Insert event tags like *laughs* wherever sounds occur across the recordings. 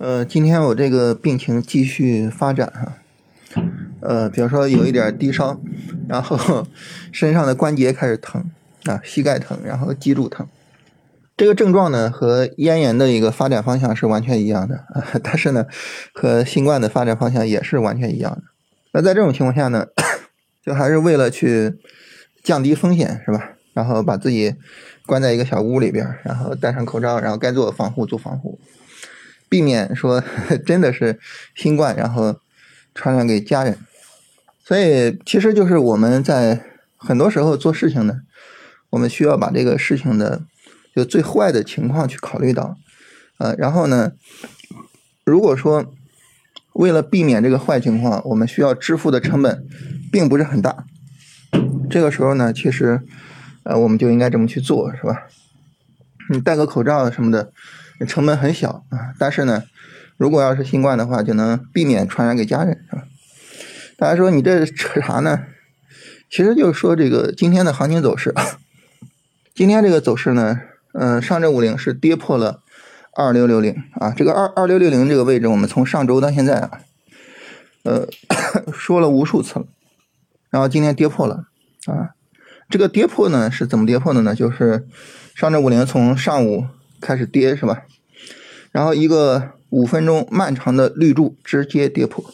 呃，今天我这个病情继续发展哈，呃，比如说有一点低烧，然后 *laughs* 身上的关节开始疼啊，膝盖疼，然后脊柱疼，这个症状呢和咽炎的一个发展方向是完全一样的啊，但是呢和新冠的发展方向也是完全一样的。那在这种情况下呢，就还是为了去降低风险是吧？然后把自己关在一个小屋里边，然后戴上口罩，然后该做防护做防护。避免说 *laughs* 真的是新冠，然后传染给家人，所以其实就是我们在很多时候做事情呢，我们需要把这个事情的就最坏的情况去考虑到，呃，然后呢，如果说为了避免这个坏情况，我们需要支付的成本并不是很大，这个时候呢，其实呃我们就应该这么去做，是吧？你戴个口罩什么的。成本很小啊，但是呢，如果要是新冠的话，就能避免传染给家人，是吧？大家说你这扯啥呢？其实就是说这个今天的行情走势，今天这个走势呢，嗯，上证五零是跌破了二六六零啊，这个二二六六零这个位置，我们从上周到现在啊，呃，说了无数次了，然后今天跌破了啊，这个跌破呢是怎么跌破的呢？就是上证五零从上午。开始跌是吧？然后一个五分钟漫长的绿柱直接跌破，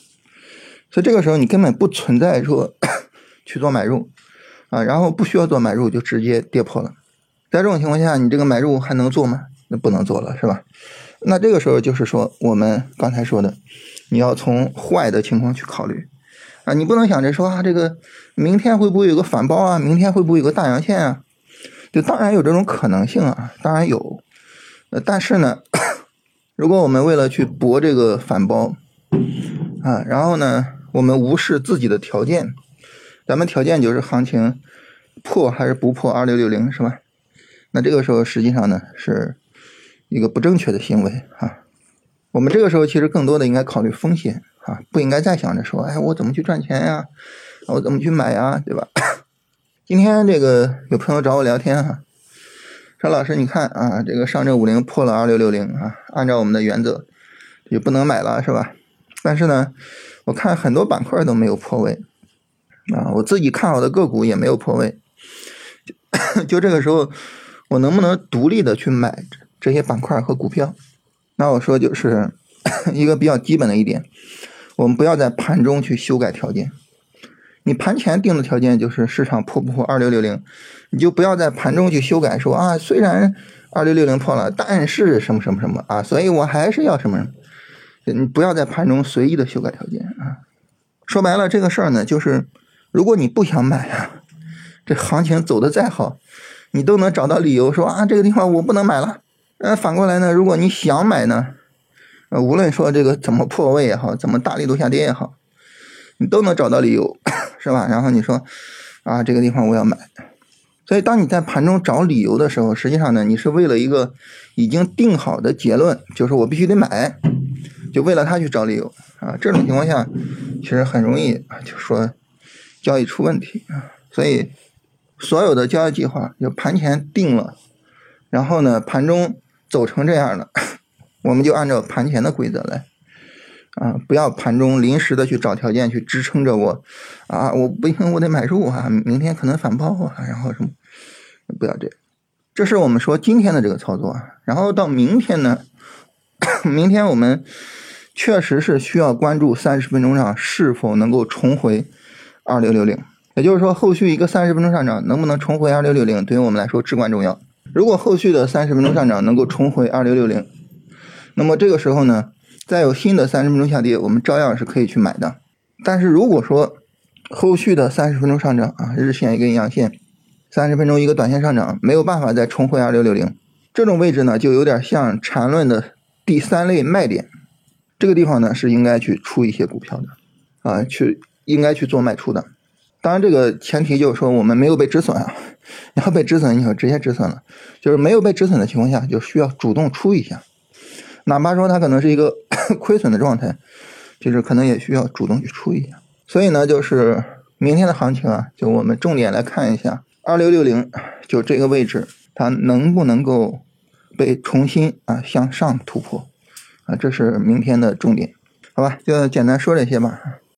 所以这个时候你根本不存在说 *coughs* 去做买入啊，然后不需要做买入就直接跌破了。在这种情况下，你这个买入还能做吗？那不能做了是吧？那这个时候就是说我们刚才说的，你要从坏的情况去考虑啊，你不能想着说啊，这个明天会不会有个反包啊？明天会不会有个大阳线啊？就当然有这种可能性啊，当然有。但是呢，如果我们为了去博这个反包啊，然后呢，我们无视自己的条件，咱们条件就是行情破还是不破二六六零是吧？那这个时候实际上呢是一个不正确的行为啊。我们这个时候其实更多的应该考虑风险啊，不应该再想着说，哎，我怎么去赚钱呀？我怎么去买呀？对吧？*coughs* 今天这个有朋友找我聊天哈。说老师，你看啊，这个上证五零破了二六六零啊，按照我们的原则就不能买了，是吧？但是呢，我看很多板块都没有破位啊，我自己看好的个股也没有破位，*coughs* 就这个时候，我能不能独立的去买这些板块和股票？那我说就是 *coughs* 一个比较基本的一点，我们不要在盘中去修改条件。你盘前定的条件就是市场破不破二六六零，你就不要在盘中去修改，说啊，虽然二六六零破了，但是什么什么什么啊，所以我还是要什么什么，你不要在盘中随意的修改条件啊。说白了，这个事儿呢，就是如果你不想买啊，这行情走的再好，你都能找到理由说啊，这个地方我不能买了。呃，反过来呢，如果你想买呢，呃，无论说这个怎么破位也好，怎么大力度下跌也好，你都能找到理由。是吧？然后你说，啊，这个地方我要买，所以当你在盘中找理由的时候，实际上呢，你是为了一个已经定好的结论，就是我必须得买，就为了他去找理由啊。这种情况下，其实很容易就说交易出问题啊。所以所有的交易计划就盘前定了，然后呢，盘中走成这样了，*laughs* 我们就按照盘前的规则来。啊，不要盘中临时的去找条件去支撑着我，啊，我不行，我得买入啊，明天可能反包啊，然后什么，不要这样，这是我们说今天的这个操作，然后到明天呢，*coughs* 明天我们确实是需要关注三十分钟上是否能够重回二六六零，也就是说后续一个三十分钟上涨能不能重回二六六零，对于我们来说至关重要。如果后续的三十分钟上涨能够重回二六六零，那么这个时候呢？再有新的三十分钟下跌，我们照样是可以去买的。但是如果说后续的三十分钟上涨啊，日线一根阳线，三十分钟一个短线上涨，没有办法再重回二六六零这种位置呢，就有点像缠论的第三类卖点。这个地方呢是应该去出一些股票的啊，去应该去做卖出的。当然，这个前提就是说我们没有被止损啊。*laughs* 要被止损，你就直接止损了。就是没有被止损的情况下，就需要主动出一下。哪怕说它可能是一个 *coughs* 亏损的状态，就是可能也需要主动去出一下。所以呢，就是明天的行情啊，就我们重点来看一下二六六零，就这个位置它能不能够被重新啊向上突破啊，这是明天的重点，好吧？就简单说这些吧。